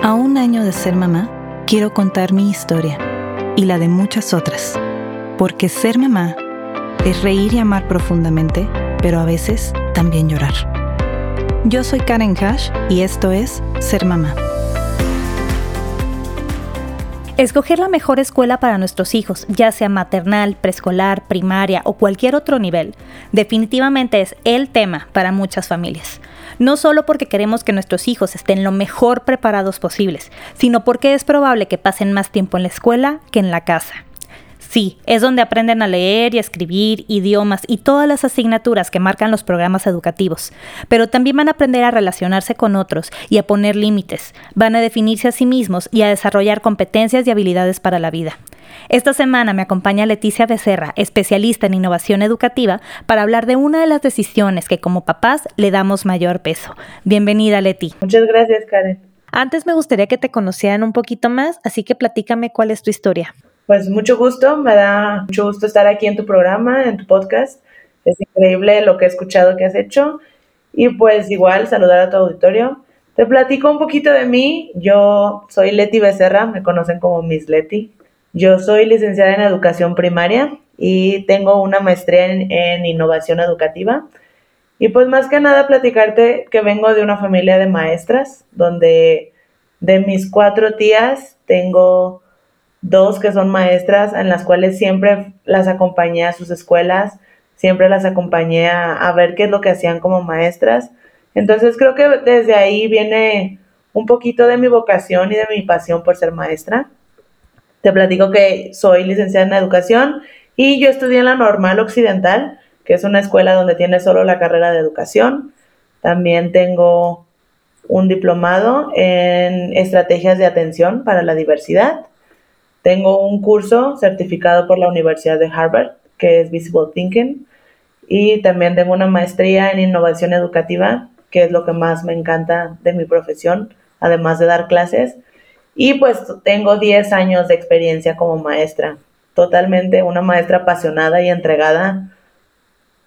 A un año de ser mamá, quiero contar mi historia y la de muchas otras, porque ser mamá es reír y amar profundamente, pero a veces también llorar. Yo soy Karen Hash y esto es Ser Mamá. Escoger la mejor escuela para nuestros hijos, ya sea maternal, preescolar, primaria o cualquier otro nivel, definitivamente es el tema para muchas familias no solo porque queremos que nuestros hijos estén lo mejor preparados posibles, sino porque es probable que pasen más tiempo en la escuela que en la casa. Sí, es donde aprenden a leer y escribir, idiomas y todas las asignaturas que marcan los programas educativos, pero también van a aprender a relacionarse con otros y a poner límites, van a definirse a sí mismos y a desarrollar competencias y habilidades para la vida. Esta semana me acompaña Leticia Becerra, especialista en innovación educativa, para hablar de una de las decisiones que como papás le damos mayor peso. Bienvenida, Leti. Muchas gracias, Karen. Antes me gustaría que te conocieran un poquito más, así que platícame cuál es tu historia. Pues mucho gusto, me da mucho gusto estar aquí en tu programa, en tu podcast. Es increíble lo que he escuchado que has hecho. Y pues igual saludar a tu auditorio. Te platico un poquito de mí. Yo soy Leti Becerra, me conocen como Miss Leti. Yo soy licenciada en educación primaria y tengo una maestría en, innovación educativa. Y pues más que nada platicarte que vengo de una familia de maestras, donde de mis cuatro tías tengo dos que son maestras, en las cuales siempre las acompañé a sus escuelas, siempre las acompañé a, ver qué es lo que hacían como maestras. Entonces creo que desde ahí viene un poquito de mi vocación y de mi pasión por ser maestra. Te platico que soy licenciada en educación y yo estudié en la Normal Occidental, que es una escuela donde tiene solo la carrera de educación. También tengo un diplomado en estrategias de atención para la diversidad. Tengo un curso certificado por la Universidad de Harvard, que es Visible Thinking. Y también tengo una maestría en innovación educativa, que es lo que más me encanta de mi profesión, además de dar clases. Y pues tengo 10 años de experiencia como maestra, totalmente una maestra apasionada y entregada,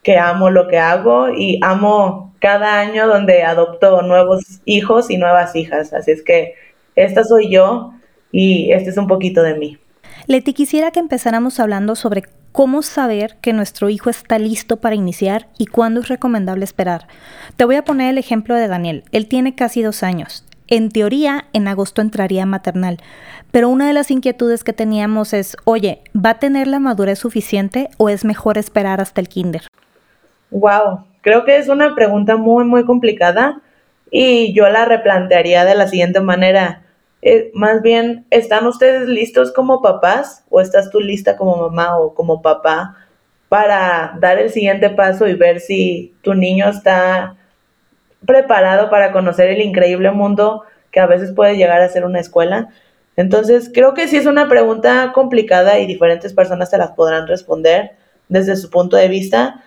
que amo lo que hago y amo cada año donde adopto nuevos hijos y nuevas hijas. Así es que esta soy yo y este es un poquito de mí. Leti, quisiera que empezáramos hablando sobre cómo saber que nuestro hijo está listo para iniciar y cuándo es recomendable esperar. Te voy a poner el ejemplo de Daniel. Él tiene casi dos años. En teoría, en agosto entraría maternal, pero una de las inquietudes que teníamos es, oye, ¿va a tener la madurez suficiente o es mejor esperar hasta el kinder? Wow, creo que es una pregunta muy, muy complicada y yo la replantearía de la siguiente manera. Eh, más bien, ¿están ustedes listos como papás o estás tú lista como mamá o como papá para dar el siguiente paso y ver si tu niño está preparado para conocer el increíble mundo que a veces puede llegar a ser una escuela. Entonces, creo que sí es una pregunta complicada y diferentes personas te las podrán responder desde su punto de vista,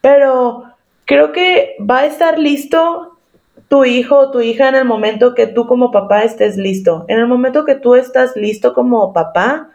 pero creo que va a estar listo tu hijo o tu hija en el momento que tú como papá estés listo. En el momento que tú estás listo como papá,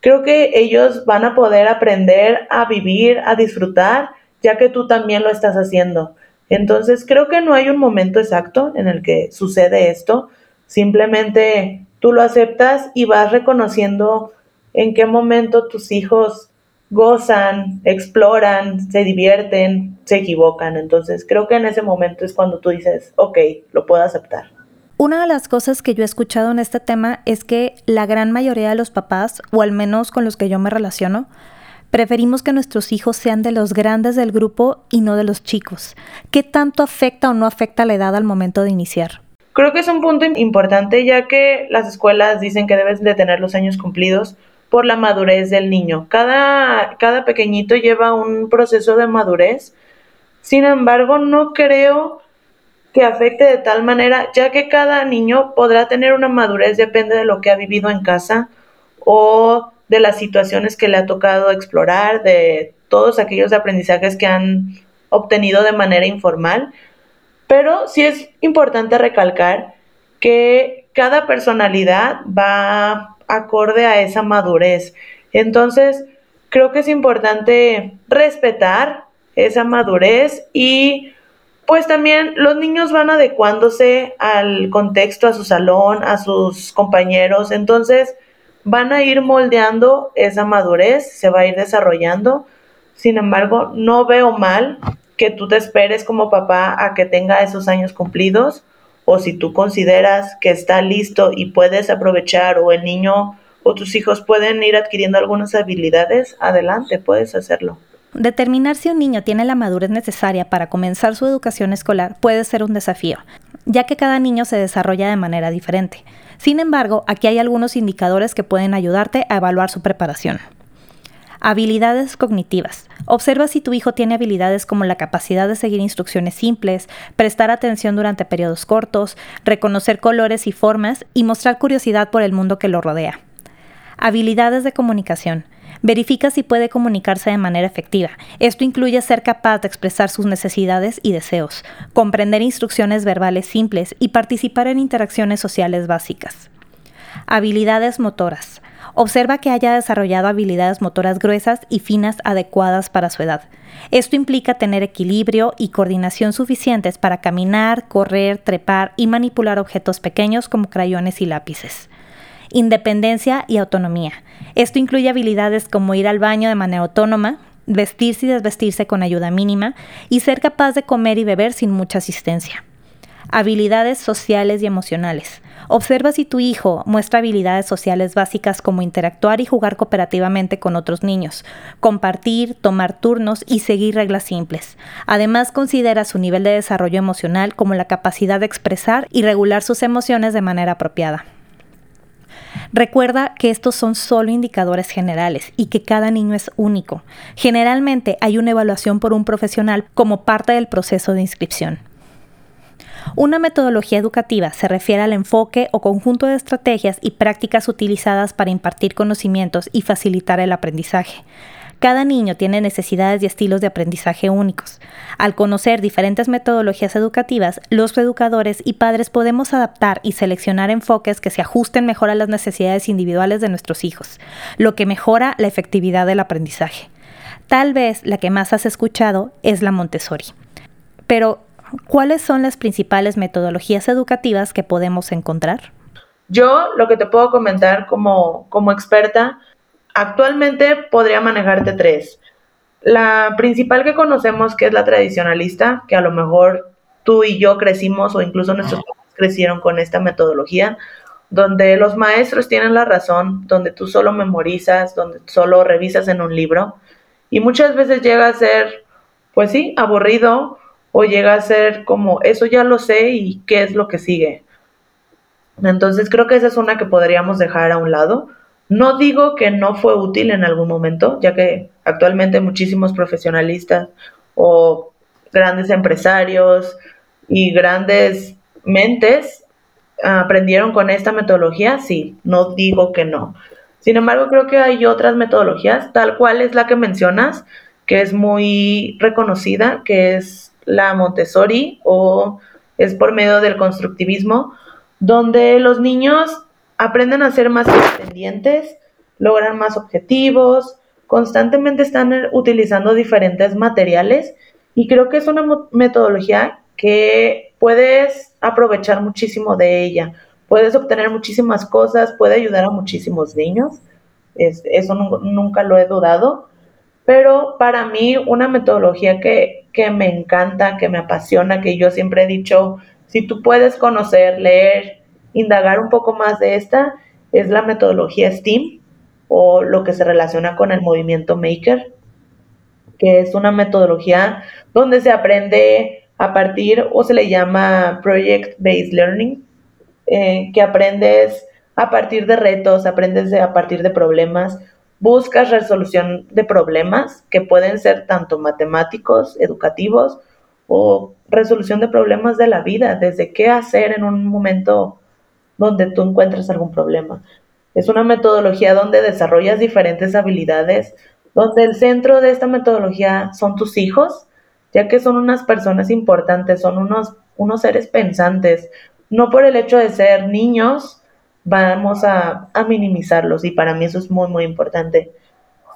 creo que ellos van a poder aprender a vivir, a disfrutar, ya que tú también lo estás haciendo. Entonces, creo que no hay un momento exacto en el que sucede esto. Simplemente tú lo aceptas y vas reconociendo en qué momento tus hijos gozan, exploran, se divierten, se equivocan. Entonces, creo que en ese momento es cuando tú dices, ok, lo puedo aceptar. Una de las cosas que yo he escuchado en este tema es que la gran mayoría de los papás, o al menos con los que yo me relaciono, Preferimos que nuestros hijos sean de los grandes del grupo y no de los chicos. ¿Qué tanto afecta o no afecta la edad al momento de iniciar? Creo que es un punto importante ya que las escuelas dicen que debes de tener los años cumplidos por la madurez del niño. Cada, cada pequeñito lleva un proceso de madurez. Sin embargo, no creo que afecte de tal manera, ya que cada niño podrá tener una madurez, depende de lo que ha vivido en casa o de las situaciones que le ha tocado explorar, de todos aquellos aprendizajes que han obtenido de manera informal. Pero sí es importante recalcar que cada personalidad va acorde a esa madurez. Entonces, creo que es importante respetar esa madurez y pues también los niños van adecuándose al contexto, a su salón, a sus compañeros, entonces van a ir moldeando esa madurez, se va a ir desarrollando. Sin embargo, no veo mal que tú te esperes como papá a que tenga esos años cumplidos o si tú consideras que está listo y puedes aprovechar o el niño o tus hijos pueden ir adquiriendo algunas habilidades, adelante, puedes hacerlo. Determinar si un niño tiene la madurez necesaria para comenzar su educación escolar puede ser un desafío, ya que cada niño se desarrolla de manera diferente. Sin embargo, aquí hay algunos indicadores que pueden ayudarte a evaluar su preparación. Habilidades cognitivas. Observa si tu hijo tiene habilidades como la capacidad de seguir instrucciones simples, prestar atención durante periodos cortos, reconocer colores y formas y mostrar curiosidad por el mundo que lo rodea. Habilidades de comunicación. Verifica si puede comunicarse de manera efectiva. Esto incluye ser capaz de expresar sus necesidades y deseos, comprender instrucciones verbales simples y participar en interacciones sociales básicas. Habilidades motoras. Observa que haya desarrollado habilidades motoras gruesas y finas adecuadas para su edad. Esto implica tener equilibrio y coordinación suficientes para caminar, correr, trepar y manipular objetos pequeños como crayones y lápices independencia y autonomía. Esto incluye habilidades como ir al baño de manera autónoma, vestirse y desvestirse con ayuda mínima y ser capaz de comer y beber sin mucha asistencia. Habilidades sociales y emocionales. Observa si tu hijo muestra habilidades sociales básicas como interactuar y jugar cooperativamente con otros niños, compartir, tomar turnos y seguir reglas simples. Además, considera su nivel de desarrollo emocional como la capacidad de expresar y regular sus emociones de manera apropiada. Recuerda que estos son solo indicadores generales y que cada niño es único. Generalmente hay una evaluación por un profesional como parte del proceso de inscripción. Una metodología educativa se refiere al enfoque o conjunto de estrategias y prácticas utilizadas para impartir conocimientos y facilitar el aprendizaje. Cada niño tiene necesidades y estilos de aprendizaje únicos. Al conocer diferentes metodologías educativas, los educadores y padres podemos adaptar y seleccionar enfoques que se ajusten mejor a las necesidades individuales de nuestros hijos, lo que mejora la efectividad del aprendizaje. Tal vez la que más has escuchado es la Montessori. Pero, ¿cuáles son las principales metodologías educativas que podemos encontrar? Yo lo que te puedo comentar como, como experta Actualmente podría manejarte tres. La principal que conocemos, que es la tradicionalista, que a lo mejor tú y yo crecimos o incluso nuestros padres crecieron con esta metodología, donde los maestros tienen la razón, donde tú solo memorizas, donde solo revisas en un libro y muchas veces llega a ser, pues sí, aburrido o llega a ser como, eso ya lo sé y qué es lo que sigue. Entonces creo que esa es una que podríamos dejar a un lado no digo que no fue útil en algún momento, ya que actualmente muchísimos profesionalistas o grandes empresarios y grandes mentes aprendieron con esta metodología, sí, no digo que no. Sin embargo, creo que hay otras metodologías, tal cual es la que mencionas, que es muy reconocida, que es la Montessori o es por medio del constructivismo, donde los niños aprenden a ser más independientes, logran más objetivos, constantemente están utilizando diferentes materiales y creo que es una metodología que puedes aprovechar muchísimo de ella. Puedes obtener muchísimas cosas, puede ayudar a muchísimos niños. eso nunca lo he dudado. Pero para mí una metodología que, que me encanta, que me apasiona, que yo siempre he dicho, si tú puedes conocer, leer indagar un poco más de esta es la metodología STEAM o lo que se relaciona con el movimiento Maker, que es una metodología donde se aprende a partir o se le llama Project Based Learning, eh, que aprendes a partir de retos, aprendes a partir de problemas, buscas resolución de problemas que pueden ser tanto matemáticos, educativos o resolución de problemas de la vida, desde qué hacer en un momento donde tú encuentres algún problema. Es una metodología donde desarrollas diferentes habilidades, donde el centro de esta metodología son tus hijos, ya que son unas personas importantes, son unos, unos seres pensantes. No por el hecho de ser niños vamos a, minimizarlos y para mí eso es muy, muy importante.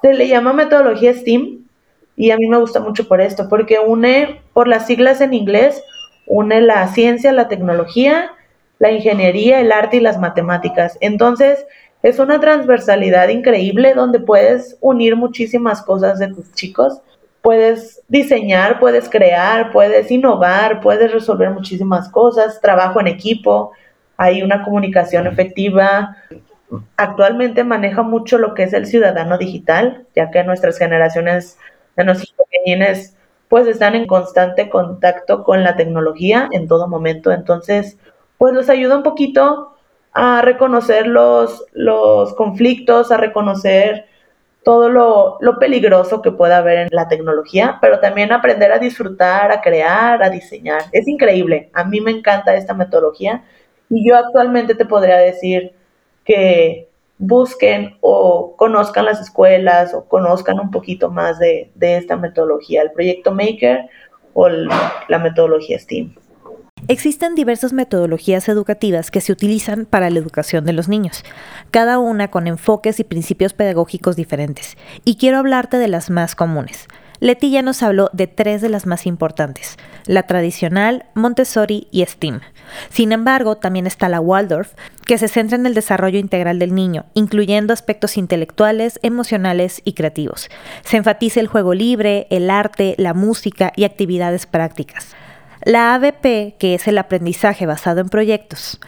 Se le llama metodología STEAM y a mí me gusta mucho por esto, porque une, por las siglas en inglés, une la ciencia, la tecnología, la ingeniería, el arte y las matemáticas. Entonces, es una transversalidad increíble donde puedes unir muchísimas cosas de tus chicos. Puedes diseñar, puedes crear, puedes innovar, puedes resolver muchísimas cosas, trabajo en equipo, hay una comunicación efectiva. Actualmente maneja mucho lo que es el ciudadano digital, ya que nuestras generaciones de nuestros pequeñines pues están en constante contacto con la tecnología en todo momento. Entonces, pues los ayuda un poquito a reconocer los, los conflictos, a reconocer todo lo, lo, peligroso que pueda haber en la tecnología, pero también aprender a disfrutar, a crear, a diseñar. Es increíble, a mí me encanta esta metodología y yo actualmente te podría decir que busquen o conozcan las escuelas o conozcan un poquito más de, de esta metodología, el proyecto Maker o la metodología STEAM. Existen diversas metodologías educativas que se utilizan para la educación de los niños, cada una con enfoques y principios pedagógicos diferentes, y quiero hablarte de las más comunes. Leti ya nos habló de tres de las más importantes, la tradicional, Montessori y STEAM. Sin embargo, también está la Waldorf, que se centra en el desarrollo integral del niño, incluyendo aspectos intelectuales, emocionales y creativos. Se enfatiza el juego libre, el arte, la música y actividades prácticas. La ABP, que es el aprendizaje basado en proyectos,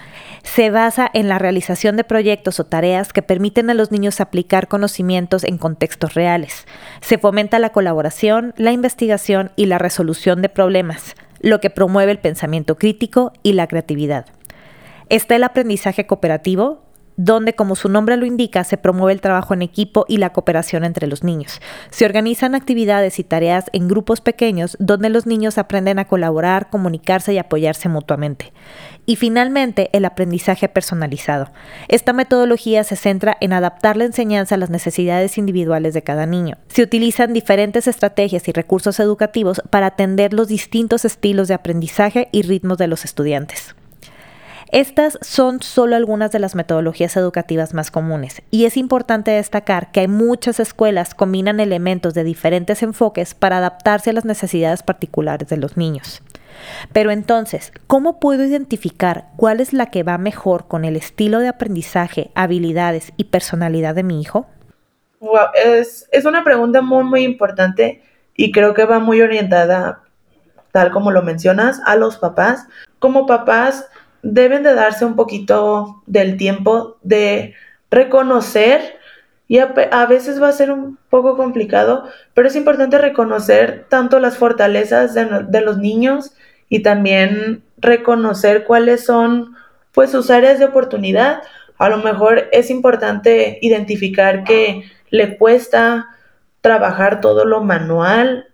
se basa en la realización de proyectos o tareas que permiten a los niños aplicar conocimientos en contextos reales. Se fomenta la colaboración, la investigación y la resolución de problemas, lo que promueve el pensamiento crítico y la creatividad. Está el aprendizaje cooperativo, donde, como su nombre lo indica, se promueve el trabajo en equipo y la cooperación entre los niños. Se organizan actividades y tareas en grupos pequeños donde los niños aprenden a colaborar, comunicarse y apoyarse mutuamente. Y finalmente, el aprendizaje personalizado. Esta metodología se centra en adaptar la enseñanza a las necesidades individuales de cada niño. Se utilizan diferentes estrategias y recursos educativos para atender los distintos estilos de aprendizaje y ritmos de los estudiantes. Estas son solo algunas de las metodologías educativas más comunes y es importante destacar que hay muchas escuelas combinan elementos de diferentes enfoques para adaptarse a las necesidades particulares de los niños. Pero entonces, ¿cómo puedo identificar cuál es la que va mejor con el estilo de aprendizaje, habilidades y personalidad de mi hijo? es, es una pregunta muy, muy importante y creo que va muy orientada, tal como lo mencionas, a los papás. Como papás, deben de darse un poquito del tiempo de reconocer y a, veces va a ser un poco complicado, pero es importante reconocer tanto las fortalezas de, de, los niños y también reconocer cuáles son pues sus áreas de oportunidad. A lo mejor es importante identificar que le cuesta trabajar todo lo manual,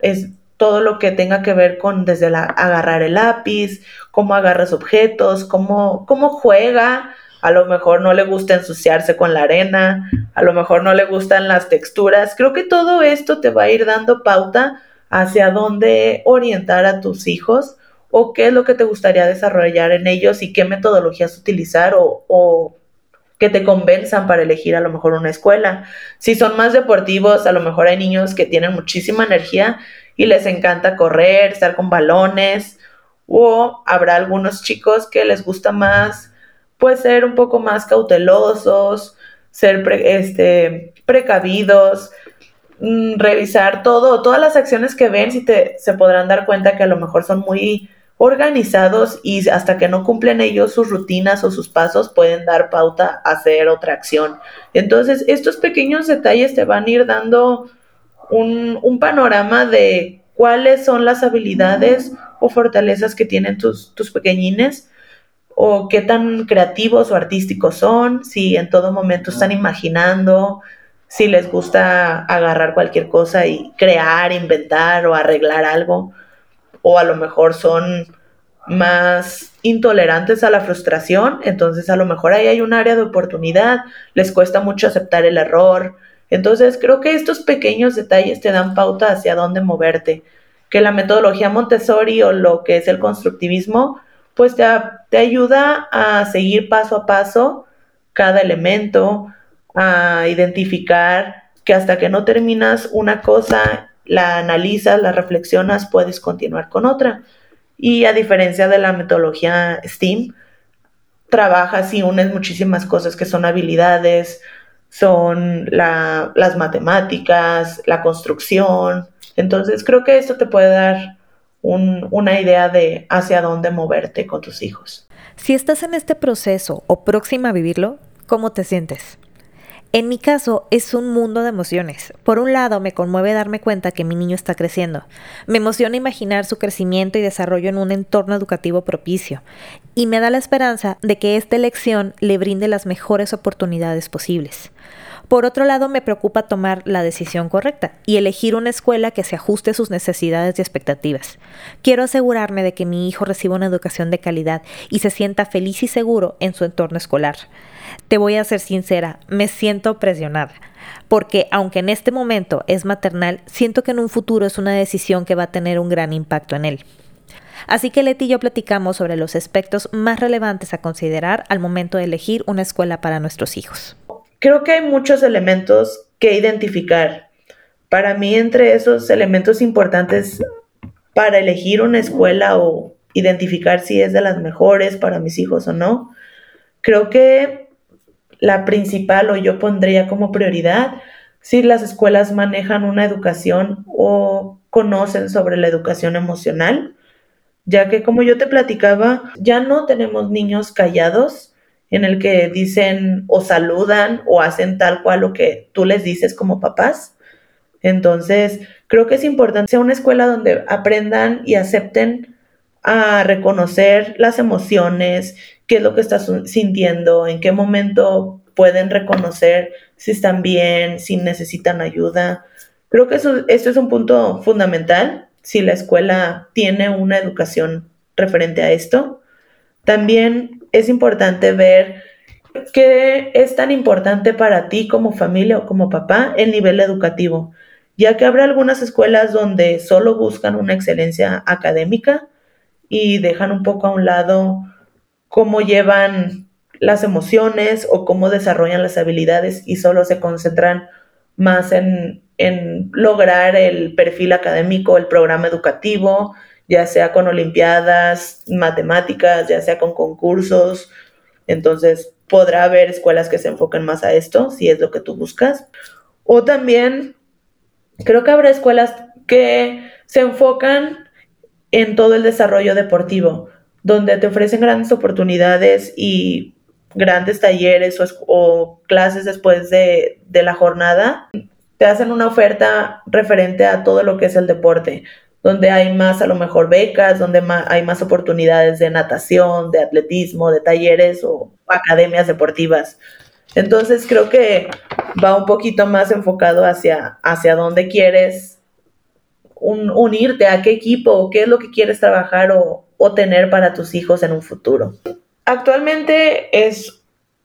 es todo lo que tenga que ver con desde la, agarrar el lápiz, cómo agarras objetos, cómo, cómo juega. A lo mejor no le gusta ensuciarse con la arena, a lo mejor no le gustan las texturas. Creo que todo esto te va a ir dando pauta hacia dónde orientar a tus hijos o qué es lo que te gustaría desarrollar en ellos y qué metodologías utilizar o, o que te convenzan para elegir a lo mejor una escuela. Si son más deportivos, a lo mejor hay niños que tienen muchísima energía y les encanta correr, estar con balones, o habrá algunos chicos que les gusta más, pues ser un poco más cautelosos, ser este, precavidos, mm, revisar todo, todas las acciones que ven, si te, se podrán dar cuenta que a lo mejor son muy organizados y hasta que no cumplen ellos sus rutinas o sus pasos pueden dar pauta a hacer otra acción. Entonces, estos pequeños detalles te van a ir dando un, panorama de cuáles son las habilidades o fortalezas que tienen tus, tus pequeñines o qué tan creativos o artísticos son, si en todo momento están imaginando, si les gusta agarrar cualquier cosa y crear, inventar o arreglar algo, o a lo mejor son más intolerantes a la frustración, entonces a lo mejor ahí hay un área de oportunidad, les cuesta mucho aceptar el error, entonces, creo que estos pequeños detalles te dan pauta hacia dónde moverte, que la metodología Montessori o lo que es el constructivismo, pues te, te ayuda a seguir paso a paso cada elemento, a identificar que hasta que no terminas una cosa la analizas, la reflexionas, puedes continuar con otra. Y a diferencia de la metodología STEAM, trabajas y unes muchísimas cosas que son habilidades, son las matemáticas, la construcción. Entonces creo que esto te puede dar una idea de hacia dónde moverte con tus hijos. Si estás en este proceso o próxima a vivirlo, ¿cómo te sientes? En mi caso es un mundo de emociones. Por un lado me conmueve darme cuenta que mi niño está creciendo. Me emociona imaginar su crecimiento y desarrollo en un entorno educativo propicio. Y me da la esperanza de que esta elección le brinde las mejores oportunidades posibles. Por otro lado, me preocupa tomar la decisión correcta y elegir una escuela que se ajuste a sus necesidades y expectativas. Quiero asegurarme de que mi hijo reciba una educación de calidad y se sienta feliz y seguro en su entorno escolar. Te voy a ser sincera, me siento presionada, porque aunque en este momento es maternal, siento que en un futuro es una decisión que va a tener un gran impacto en él. Así que Leti y yo platicamos sobre los aspectos más relevantes a considerar al momento de elegir una escuela para nuestros hijos creo que hay muchos elementos que identificar. Para mí, entre esos elementos importantes para elegir una escuela o identificar si es de las mejores para mis hijos o no, creo que la principal o yo pondría como prioridad si las escuelas manejan una educación o conocen sobre la educación emocional, ya que como yo te platicaba, ya no tenemos niños callados, en el que dicen o saludan o hacen tal cual lo que tú les dices como papás. Entonces, creo que es importante sea una escuela donde aprendan y acepten a reconocer las emociones, qué es lo que estás sintiendo, en qué momento pueden reconocer si están bien, si necesitan ayuda. Creo que eso, esto es un punto fundamental si la escuela tiene una educación referente a esto. También es importante ver qué es tan importante para ti como familia o como papá el nivel educativo, ya que habrá algunas escuelas donde solo buscan una excelencia académica y dejan un poco a un lado cómo llevan las emociones o cómo desarrollan las habilidades y solo se concentran más en, en lograr el perfil académico, el programa educativo, ya sea con olimpiadas, matemáticas, ya sea con concursos. Entonces, podrá haber escuelas que se enfoquen más a esto, si es lo que tú buscas. O también, creo que habrá escuelas que se enfocan en todo el desarrollo deportivo, donde te ofrecen grandes oportunidades y grandes talleres o, clases después de, de la jornada. Te hacen una oferta referente a todo lo que es el deporte donde hay más a lo mejor becas, donde hay más oportunidades de natación, de atletismo, de talleres o academias deportivas. Entonces creo que va un poquito más enfocado hacia, hacia dónde quieres unirte, a qué equipo, qué es lo que quieres trabajar o, tener para tus hijos en un futuro. Actualmente es,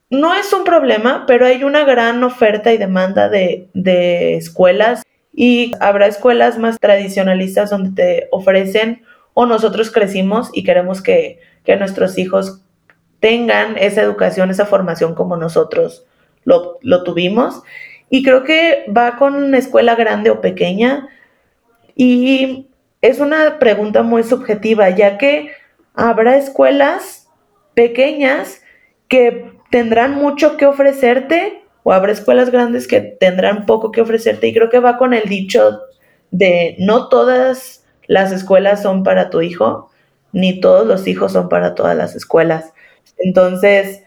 no es un problema, pero hay una gran oferta y demanda de, de escuelas y habrá escuelas más tradicionalistas donde te ofrecen o nosotros crecimos y queremos que, nuestros hijos tengan esa educación, esa formación como nosotros lo, lo tuvimos. Y creo que va con una escuela grande o pequeña y es una pregunta muy subjetiva, ya que habrá escuelas pequeñas que tendrán mucho que ofrecerte o habrá escuelas grandes que tendrán poco que ofrecerte y creo que va con el dicho de no todas las escuelas son para tu hijo, ni todos los hijos son para todas las escuelas. Entonces,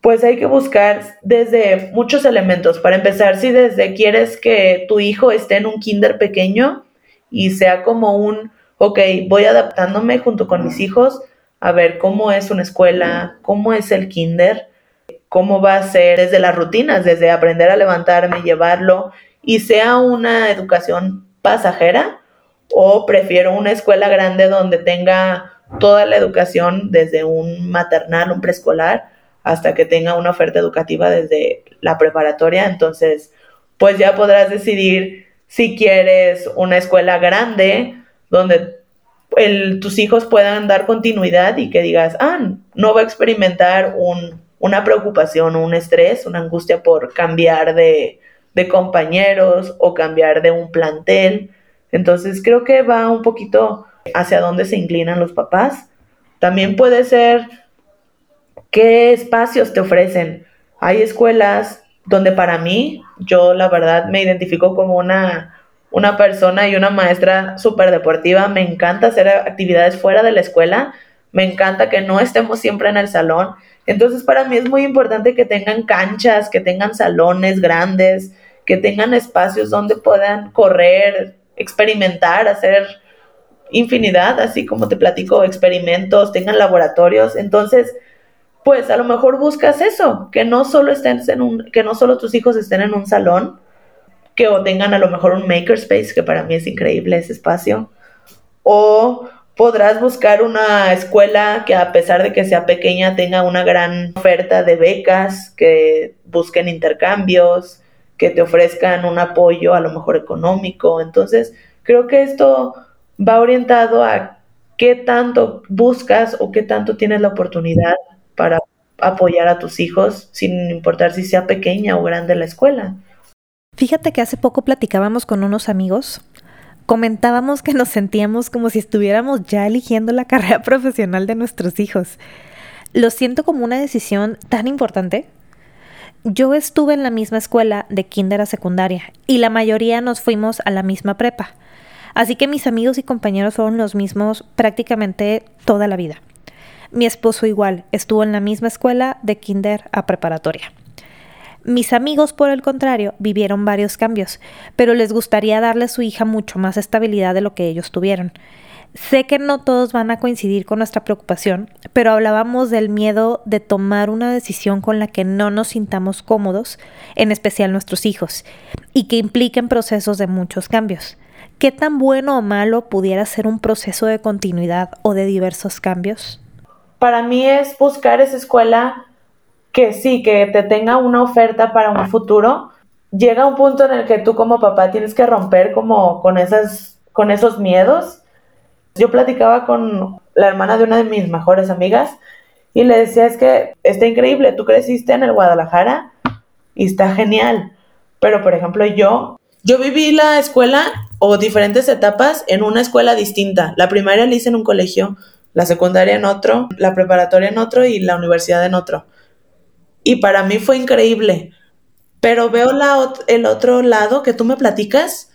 pues hay que buscar desde muchos elementos. Para empezar, si desde quieres que tu hijo esté en un kinder pequeño y sea como un, ok, voy adaptándome junto con mis hijos a ver cómo es una escuela, cómo es el kinder, cómo va a ser desde las rutinas, desde aprender a levantarme, llevarlo, y sea una educación pasajera, o prefiero una escuela grande donde tenga toda la educación desde un maternal, un preescolar, hasta que tenga una oferta educativa desde la preparatoria. Entonces, pues ya podrás decidir si quieres una escuela grande donde tus hijos puedan dar continuidad y que digas, ah, no va a experimentar un una preocupación, un estrés, una angustia por cambiar de, compañeros o cambiar de un plantel, Entonces creo que va un poquito hacia dónde se inclinan los papás. También puede ser qué espacios te ofrecen. Hay escuelas donde para mí, yo la verdad me identifico como una, una persona y una maestra súper deportiva. Me encanta hacer actividades fuera de la escuela. Me encanta que no estemos siempre en el salón. Entonces para mí es muy importante que tengan canchas, que tengan salones grandes, que tengan espacios donde puedan correr, experimentar, hacer infinidad, así como te platico, experimentos, tengan laboratorios. Entonces, pues a lo mejor buscas eso, que no solo estén que no solo tus hijos estén en un salón, que o tengan a lo mejor un makerspace, que para mí es increíble ese espacio, o podrás buscar una escuela que a pesar de que sea pequeña tenga una gran oferta de becas, que busquen intercambios, que te ofrezcan un apoyo a lo mejor económico. Entonces, creo que esto va orientado a qué tanto buscas o qué tanto tienes la oportunidad para apoyar a tus hijos, sin importar si sea pequeña o grande la escuela. Fíjate que hace poco platicábamos con unos amigos, comentábamos que nos sentíamos como si estuviéramos ya eligiendo la carrera profesional de nuestros hijos. Lo siento como una decisión tan importante. Yo estuve en la misma escuela de kinder a secundaria y la mayoría nos fuimos a la misma prepa. Así que mis amigos y compañeros fueron los mismos prácticamente toda la vida. Mi esposo igual, estuvo en la misma escuela de kinder a preparatoria. Mis amigos, por el contrario, vivieron varios cambios, pero les gustaría darle a su hija mucho más estabilidad de lo que ellos tuvieron. Sé que no todos van a coincidir con nuestra preocupación, pero hablábamos del miedo de tomar una decisión con la que no nos sintamos cómodos, en especial nuestros hijos, y que impliquen procesos de muchos cambios. ¿Qué tan bueno o malo pudiera ser un proceso de continuidad o de diversos cambios? para mí es buscar esa escuela que sí, que te tenga una oferta para un futuro. Llega un punto en el que tú como papá tienes que romper como con esas, con esos miedos. Yo platicaba con la hermana de una de mis mejores amigas y le decía es que está increíble, tú creciste en el Guadalajara y está genial. Pero por ejemplo yo, yo viví la escuela o diferentes etapas en una escuela distinta. La primaria la hice en un colegio la secundaria en otro, la preparatoria en otro y la universidad en otro. Y para mí fue increíble. Pero veo el otro lado que tú me platicas,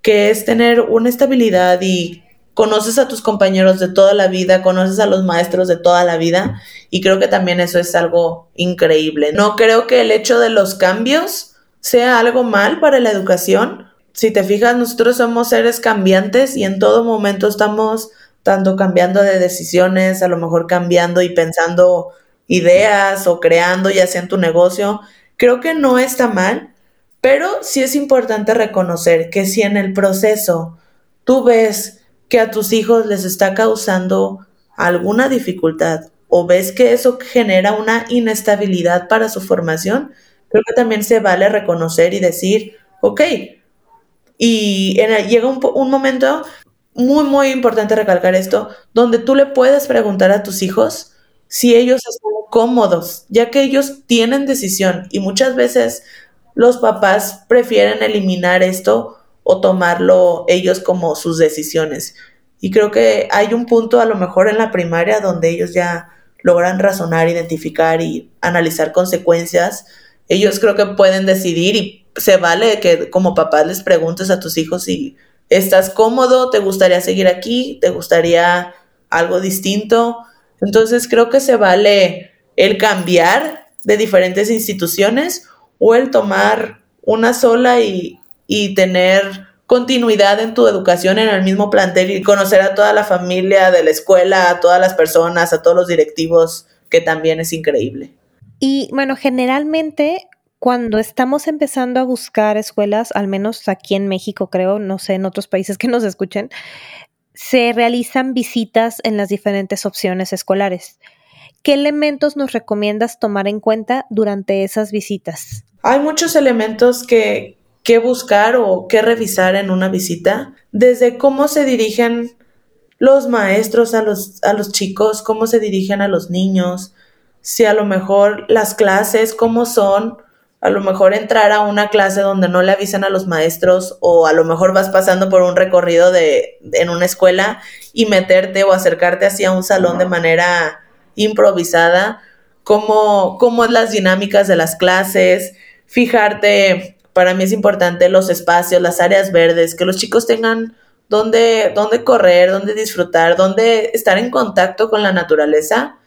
que es tener una estabilidad y conoces a tus compañeros de toda la vida, conoces a los maestros de toda la vida y creo que también eso es algo increíble. No creo que el hecho de los cambios sea algo mal para la educación. Si te fijas, nosotros somos seres cambiantes y en todo momento estamos tanto cambiando de decisiones, a lo mejor cambiando y pensando ideas o creando ya sea en tu negocio, creo que no está mal, pero sí es importante reconocer que si en el proceso tú ves que a tus hijos les está causando alguna dificultad o ves que eso genera una inestabilidad para su formación, creo que también se vale reconocer y decir, ok, y llega un, un momento muy, muy importante recalcar esto, donde tú le puedes preguntar a tus hijos si ellos están cómodos, ya que ellos tienen decisión y muchas veces los papás prefieren eliminar esto o tomarlo ellos como sus decisiones. Y creo que hay un punto a lo mejor en la primaria donde ellos ya logran razonar, identificar y analizar consecuencias. Ellos creo que pueden decidir y se vale que como papás les preguntes a tus hijos si ¿Estás cómodo? ¿Te gustaría seguir aquí? ¿Te gustaría algo distinto? Entonces creo que se vale el cambiar de diferentes instituciones o el tomar una sola y, y tener continuidad en tu educación en el mismo plantel y conocer a toda la familia de la escuela, a todas las personas, a todos los directivos, que también es increíble. Y bueno, generalmente cuando estamos empezando a buscar escuelas, al menos aquí en México creo, no sé, en otros países que nos escuchen, se realizan visitas en las diferentes opciones escolares. ¿Qué elementos nos recomiendas tomar en cuenta durante esas visitas? Hay muchos elementos que, que buscar o que revisar en una visita, desde cómo se dirigen los maestros a los, a los chicos, cómo se dirigen a los niños, si a lo mejor las clases, cómo son, a lo mejor entrar a una clase donde no le avisan a los maestros o a lo mejor vas pasando por un recorrido de, en una escuela y meterte o acercarte hacia un salón de manera improvisada, cómo, cómo es las dinámicas de las clases, fijarte, para mí es importante los espacios, las áreas verdes, que los chicos tengan donde, donde correr, donde disfrutar, donde estar en contacto con la naturaleza.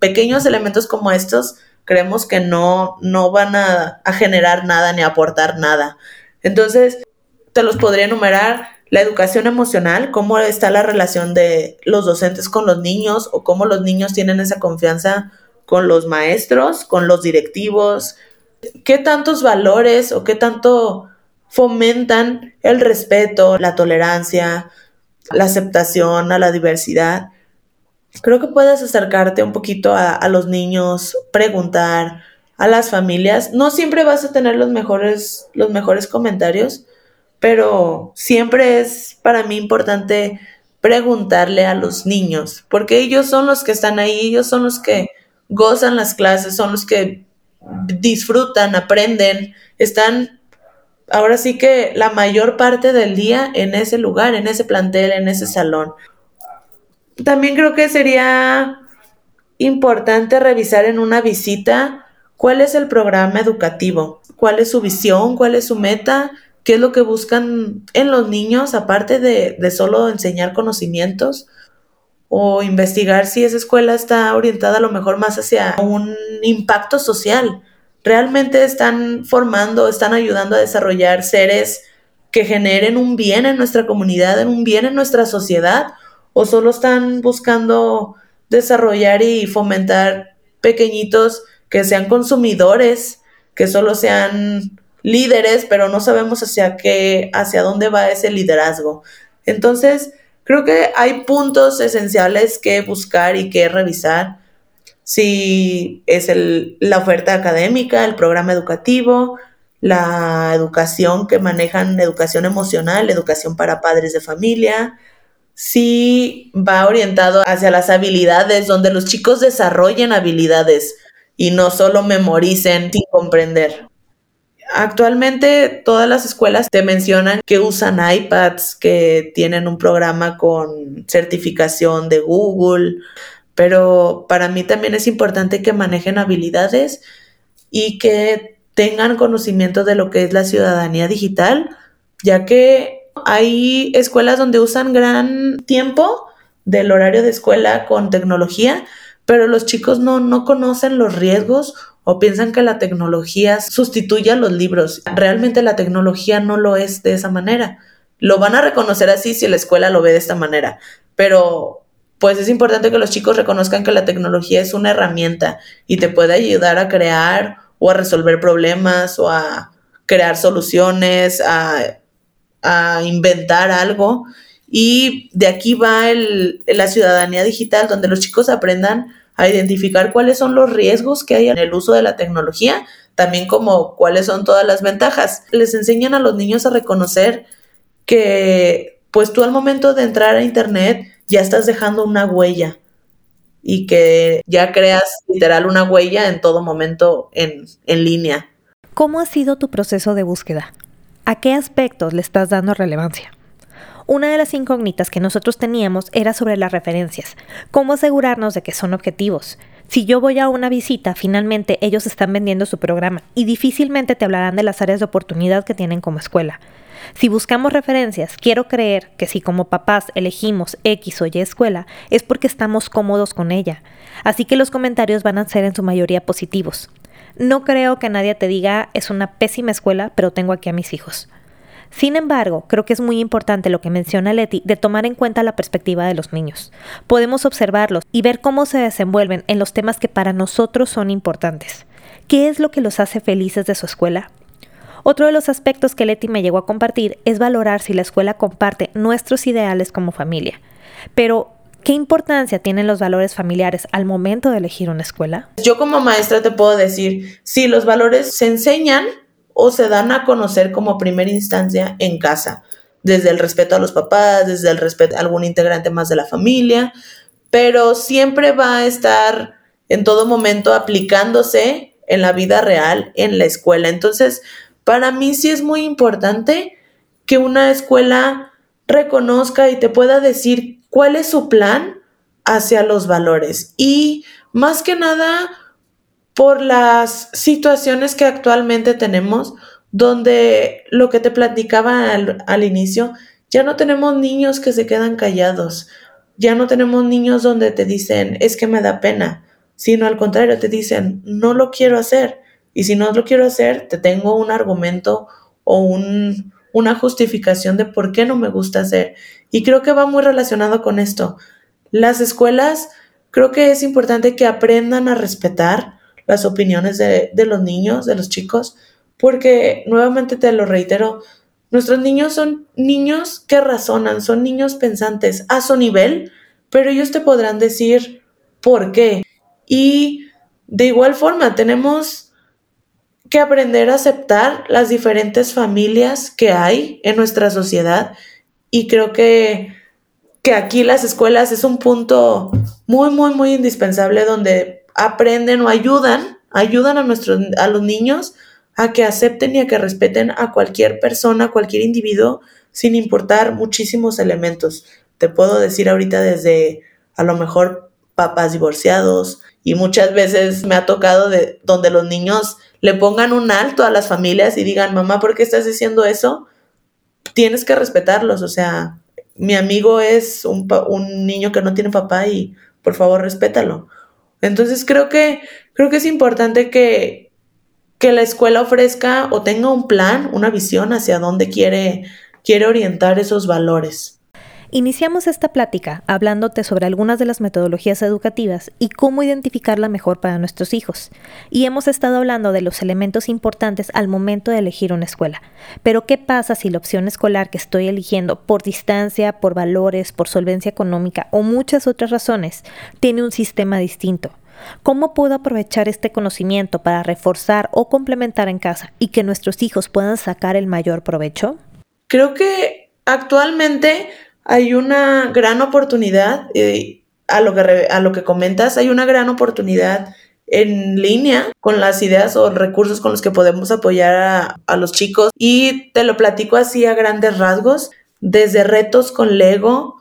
Pequeños elementos como estos creemos que no, no van a, generar nada ni aportar nada. Entonces, te los podría enumerar la educación emocional, cómo está la relación de los docentes con los niños o cómo los niños tienen esa confianza con los maestros, con los directivos, qué tantos valores o qué tanto fomentan el respeto, la tolerancia, la aceptación a la diversidad creo que puedes acercarte un poquito a, los niños, preguntar a las familias. No siempre vas a tener los mejores, los mejores comentarios, pero siempre es para mí importante preguntarle a los niños, porque ellos son los que están ahí, ellos son los que gozan las clases, son los que disfrutan, aprenden, están ahora sí que la mayor parte del día en ese lugar, en ese plantel, en ese salón también creo que sería importante revisar en una visita cuál es el programa educativo, cuál es su visión, cuál es su meta, qué es lo que buscan en los niños, aparte de, de solo enseñar conocimientos o investigar si esa escuela está orientada a lo mejor más hacia un impacto social. Realmente están formando, están ayudando a desarrollar seres que generen un bien en nuestra comunidad, en un bien en nuestra sociedad, o solo están buscando desarrollar y fomentar pequeñitos que sean consumidores, que solo sean líderes, pero no sabemos hacia qué, hacia dónde va ese liderazgo. Entonces, creo que hay puntos esenciales que buscar y que revisar. Si es el, la oferta académica, el programa educativo, la educación que manejan, educación emocional, educación para padres de familia, sí va orientado hacia las habilidades, donde los chicos desarrollen habilidades y no solo memoricen sin comprender. Actualmente todas las escuelas te mencionan que usan iPads, que tienen un programa con certificación de Google, pero para mí también es importante que manejen habilidades y que tengan conocimiento de lo que es la ciudadanía digital, ya que hay escuelas donde usan gran tiempo del horario de escuela con tecnología, pero los chicos no, no conocen los riesgos o piensan que la tecnología sustituye a los libros. Realmente la tecnología no lo es de esa manera. Lo van a reconocer así si la escuela lo ve de esta manera, pero pues es importante que los chicos reconozcan que la tecnología es una herramienta y te puede ayudar a crear o a resolver problemas o a crear soluciones, a a inventar algo. Y de aquí va el, la ciudadanía digital, donde los chicos aprendan a identificar cuáles son los riesgos que hay en el uso de la tecnología, también como cuáles son todas las ventajas. Les enseñan a los niños a reconocer que pues tú al momento de entrar a internet ya estás dejando una huella y que ya creas literal una huella en todo momento en, en línea. ¿Cómo ha sido tu proceso de búsqueda? ¿A qué aspectos le estás dando relevancia? Una de las incógnitas que nosotros teníamos era sobre las referencias. ¿Cómo asegurarnos de que son objetivos? Si yo voy a una visita, finalmente ellos están vendiendo su programa y difícilmente te hablarán de las áreas de oportunidad que tienen como escuela. Si buscamos referencias, quiero creer que si como papás elegimos X o Y escuela, es porque estamos cómodos con ella. Así que los comentarios van a ser en su mayoría positivos. No creo que nadie te diga es una pésima escuela, pero tengo aquí a mis hijos. Sin embargo, creo que es muy importante lo que menciona Leti de tomar en cuenta la perspectiva de los niños. Podemos observarlos y ver cómo se desenvuelven en los temas que para nosotros son importantes. ¿Qué es lo que los hace felices de su escuela? Otro de los aspectos que Leti me llegó a compartir es valorar si la escuela comparte nuestros ideales como familia. Pero, ¿Qué importancia tienen los valores familiares al momento de elegir una escuela? Yo como maestra te puedo decir, si los valores se enseñan o se dan a conocer como primera instancia en casa, desde el respeto a los papás, desde el respeto a algún integrante más de la familia, pero siempre va a estar en todo momento aplicándose en la vida real, en la escuela. Entonces, para mí sí es muy importante que una escuela reconozca y te pueda decir cuál es su plan hacia los valores. Y más que nada, por las situaciones que actualmente tenemos, donde lo que te platicaba al, inicio, ya no tenemos niños que se quedan callados, ya no tenemos niños donde te dicen, es que me da pena, sino al contrario, te dicen, no lo quiero hacer. Y si no lo quiero hacer, te tengo un argumento o un, una justificación de por qué no me gusta hacer. Y creo que va muy relacionado con esto. Las escuelas, creo que es importante que aprendan a respetar las opiniones de, de los niños, de los chicos, porque nuevamente te lo reitero, nuestros niños son niños que razonan, son niños pensantes a su nivel, pero ellos te podrán decir por qué. Y de igual forma, tenemos que aprender a aceptar las diferentes familias que hay en nuestra sociedad y creo que, que aquí las escuelas es un punto muy, muy, muy indispensable donde aprenden o ayudan, ayudan a, nuestros, a los niños a que acepten y a que respeten a cualquier persona, cualquier individuo, sin importar muchísimos elementos. Te puedo decir ahorita desde a lo mejor papás divorciados y muchas veces me ha tocado de donde los niños le pongan un alto a las familias y digan, mamá, ¿por qué estás diciendo eso? Tienes que respetarlos, o sea, mi amigo es un, un niño que no tiene papá y por favor respétalo. Entonces creo que, creo que es importante que, que la escuela ofrezca o tenga un plan, una visión hacia dónde quiere, quiere orientar esos valores. Iniciamos esta plática hablándote sobre algunas de las metodologías educativas y cómo identificarla mejor para nuestros hijos. Y hemos estado hablando de los elementos importantes al momento de elegir una escuela. Pero ¿qué pasa si la opción escolar que estoy eligiendo por distancia, por valores, por solvencia económica o muchas otras razones tiene un sistema distinto? ¿Cómo puedo aprovechar este conocimiento para reforzar o complementar en casa y que nuestros hijos puedan sacar el mayor provecho? Creo que actualmente hay una gran oportunidad, eh, a, lo que, a lo que comentas, hay una gran oportunidad en línea con las ideas o recursos con los que podemos apoyar a, a, los chicos. Y te lo platico así a grandes rasgos, desde retos con Lego,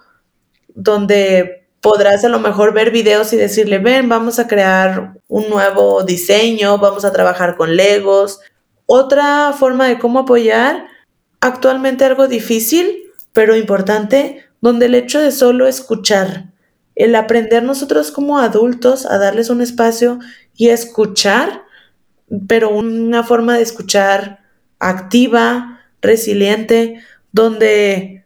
donde podrás a lo mejor ver videos y decirle, ven, vamos a crear un nuevo diseño, vamos a trabajar con Legos. Otra forma de cómo apoyar, actualmente algo difícil, pero importante, donde el hecho de solo escuchar, el aprender nosotros como adultos a darles un espacio y escuchar, pero una forma de escuchar activa, resiliente, donde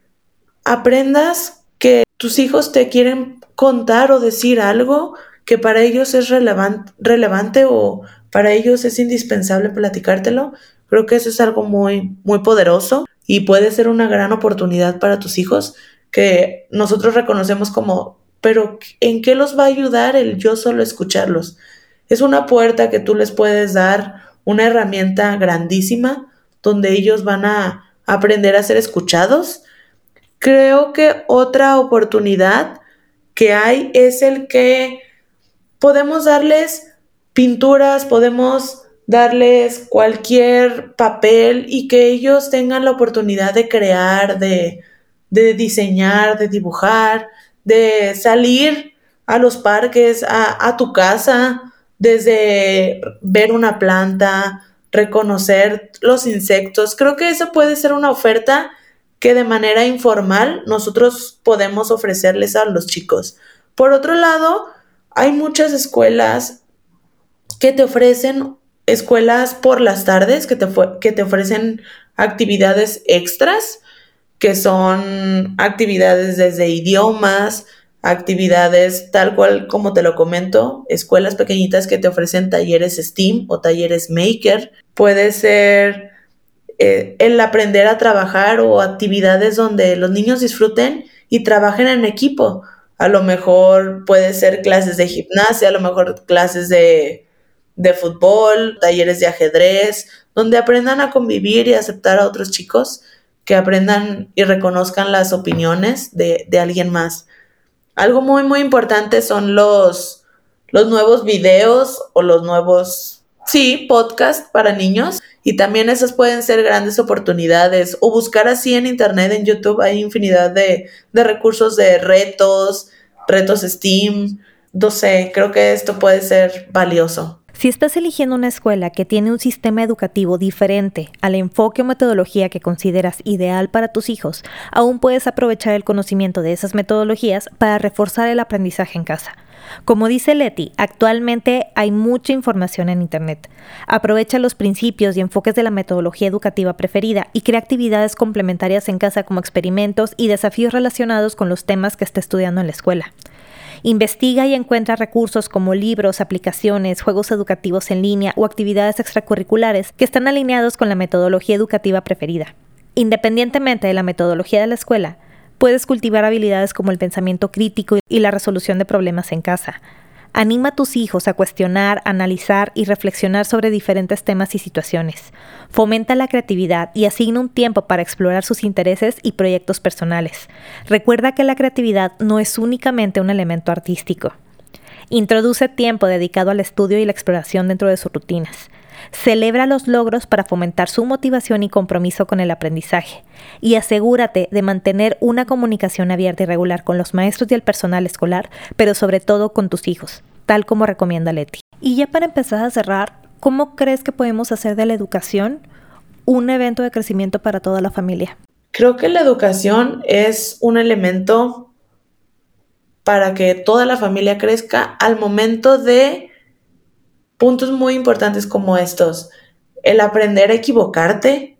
aprendas que tus hijos te quieren contar o decir algo que para ellos es relevante o para ellos es indispensable platicártelo, creo que eso es algo muy, muy poderoso y puede ser una gran oportunidad para tus hijos que nosotros reconocemos como, pero ¿en qué los va a ayudar el yo solo escucharlos? Es una puerta que tú les puedes dar, una herramienta grandísima donde ellos van a aprender a ser escuchados. Creo que otra oportunidad que hay es el que podemos darles pinturas, podemos darles cualquier papel y que ellos tengan la oportunidad de crear, de, de diseñar, de dibujar, de salir a los parques, a, a tu casa, desde ver una planta, reconocer los insectos. Creo que eso puede ser una oferta que de manera informal nosotros podemos ofrecerles a los chicos. Por otro lado, hay muchas escuelas que te ofrecen escuelas por las tardes, que te, que te ofrecen actividades extras, que son actividades desde idiomas, actividades tal cual como te lo comento, escuelas pequeñitas que te ofrecen talleres STEAM o talleres Maker. Puede ser eh, el aprender a trabajar o actividades donde los niños disfruten y trabajen en equipo. A lo mejor puede ser clases de gimnasia, a lo mejor clases de, de fútbol, talleres de ajedrez, donde aprendan a convivir y aceptar a otros chicos, que aprendan y reconozcan las opiniones de, de alguien más. Algo muy, muy importante son los, los nuevos videos o los nuevos Sí, podcast para niños y también esas pueden ser grandes oportunidades o buscar así en internet, en YouTube, hay infinidad de, de recursos de retos, retos STEAM, no sé, creo que esto puede ser valioso. Si estás eligiendo una escuela que tiene un sistema educativo diferente al enfoque o metodología que consideras ideal para tus hijos, aún puedes aprovechar el conocimiento de esas metodologías para reforzar el aprendizaje en casa. Como dice Leti, actualmente hay mucha información en Internet. Aprovecha los principios y enfoques de la metodología educativa preferida y crea actividades complementarias en casa como experimentos y desafíos relacionados con los temas que está estudiando en la escuela. Investiga y encuentra recursos como libros, aplicaciones, juegos educativos en línea o actividades extracurriculares que están alineados con la metodología educativa preferida. Independientemente de la metodología de la escuela, puedes cultivar habilidades como el pensamiento crítico y la resolución de problemas en casa. Anima a tus hijos a cuestionar, analizar y reflexionar sobre diferentes temas y situaciones. Fomenta la creatividad y asigna un tiempo para explorar sus intereses y proyectos personales. Recuerda que la creatividad no es únicamente un elemento artístico. Introduce tiempo dedicado al estudio y la exploración dentro de sus rutinas. Celebra los logros para fomentar su motivación y compromiso con el aprendizaje. Y asegúrate de mantener una comunicación abierta y regular con los maestros y el personal escolar, pero sobre todo con tus hijos, tal como recomienda Leti. Y ya para empezar a cerrar, ¿cómo crees que podemos hacer de la educación un evento de crecimiento para toda la familia? Creo que la educación es un elemento para que toda la familia crezca al momento de puntos muy importantes como estos. El aprender a equivocarte.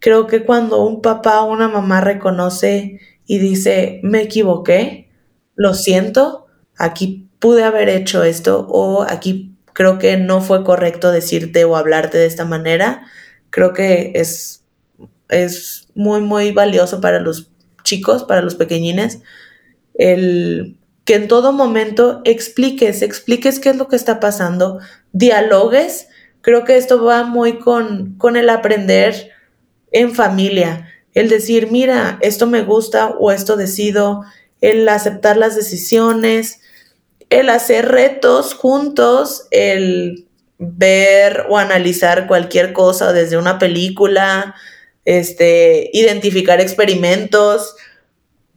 Creo que cuando un papá o una mamá reconoce y dice, me equivoqué, lo siento, aquí pude haber hecho esto o aquí creo que no fue correcto decirte o hablarte de esta manera, creo que es, es muy, muy valioso para los chicos, para los pequeñines, el que en todo momento expliques, expliques qué es lo que está pasando, dialogues. Creo que esto va muy con, con el aprender en familia, el decir, mira, esto me gusta o esto decido, el aceptar las decisiones, el hacer retos juntos, el ver o analizar cualquier cosa desde una película, este, identificar experimentos,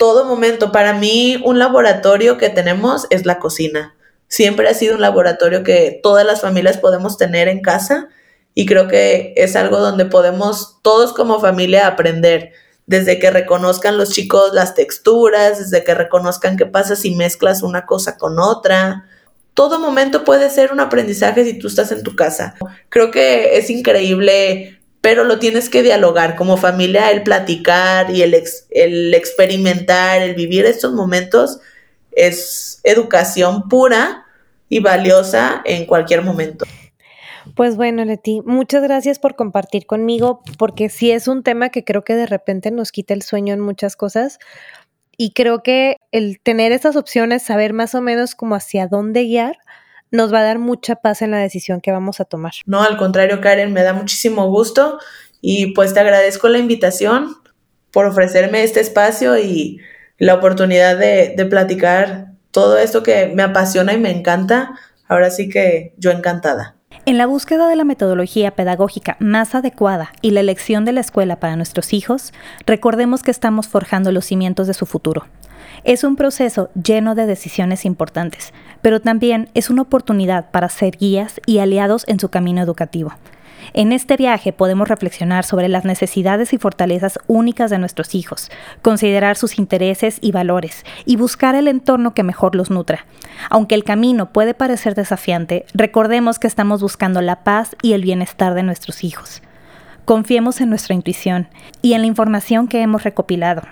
todo momento. Para mí, un laboratorio que tenemos es la cocina. Siempre ha sido un laboratorio que todas las familias podemos tener en casa y creo que es algo donde podemos todos como familia aprender. Desde que reconozcan los chicos las texturas, desde que reconozcan qué pasa si mezclas una cosa con otra. Todo momento puede ser un aprendizaje si tú estás en tu casa. Creo que es increíble pero lo tienes que dialogar como familia, el platicar y el, el experimentar, el vivir estos momentos es educación pura y valiosa en cualquier momento. Pues bueno, Leti, muchas gracias por compartir conmigo, porque sí es un tema que creo que de repente nos quita el sueño en muchas cosas. Y creo que el tener esas opciones, saber más o menos como hacia dónde guiar, nos va a dar mucha paz en la decisión que vamos a tomar. No, al contrario, Karen, me da muchísimo gusto y pues te agradezco la invitación por ofrecerme este espacio y la oportunidad de, de platicar todo esto que me apasiona y me encanta. Ahora sí que yo encantada. En la búsqueda de la metodología pedagógica más adecuada y la elección de la escuela para nuestros hijos, recordemos que estamos forjando los cimientos de su futuro. Es un proceso lleno de decisiones importantes, pero también es una oportunidad para ser guías y aliados en su camino educativo. En este viaje podemos reflexionar sobre las necesidades y fortalezas únicas de nuestros hijos, considerar sus intereses y valores y buscar el entorno que mejor los nutra. Aunque el camino puede parecer desafiante, recordemos que estamos buscando la paz y el bienestar de nuestros hijos. Confiemos en nuestra intuición y en la información que hemos recopilado.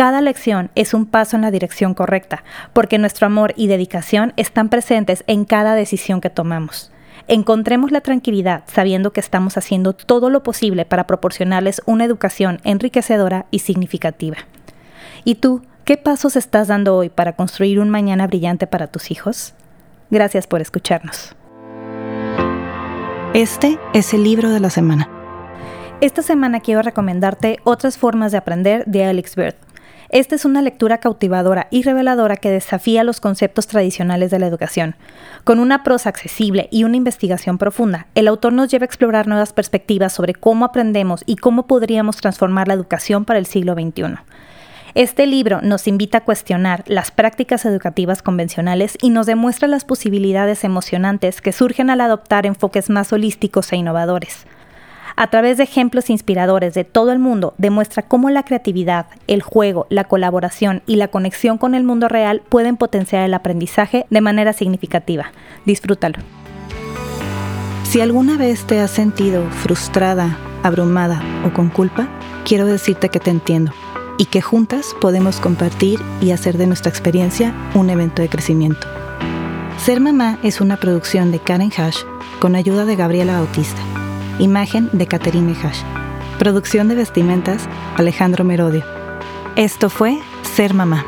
Cada lección es un paso en la dirección correcta, porque nuestro amor y dedicación están presentes en cada decisión que tomamos. Encontremos la tranquilidad sabiendo que estamos haciendo todo lo posible para proporcionarles una educación enriquecedora y significativa. ¿Y tú, qué pasos estás dando hoy para construir un mañana brillante para tus hijos? Gracias por escucharnos. Este es el libro de la semana. Esta semana quiero recomendarte Otras formas de aprender de Alex Bird. Esta es una lectura cautivadora y reveladora que desafía los conceptos tradicionales de la educación. Con una prosa accesible y una investigación profunda, el autor nos lleva a explorar nuevas perspectivas sobre cómo aprendemos y cómo podríamos transformar la educación para el siglo XXI. Este libro nos invita a cuestionar las prácticas educativas convencionales y nos demuestra las posibilidades emocionantes que surgen al adoptar enfoques más holísticos e innovadores a través de ejemplos inspiradores de todo el mundo, demuestra cómo la creatividad, el juego, la colaboración y la conexión con el mundo real pueden potenciar el aprendizaje de manera significativa. Disfrútalo. Si alguna vez te has sentido frustrada, abrumada o con culpa, quiero decirte que te entiendo y que juntas podemos compartir y hacer de nuestra experiencia un evento de crecimiento. Ser Mamá es una producción de Karen Hash con ayuda de Gabriela Bautista. Imagen de Caterine Hash. Producción de vestimentas Alejandro Merodio. Esto fue Ser Mamá.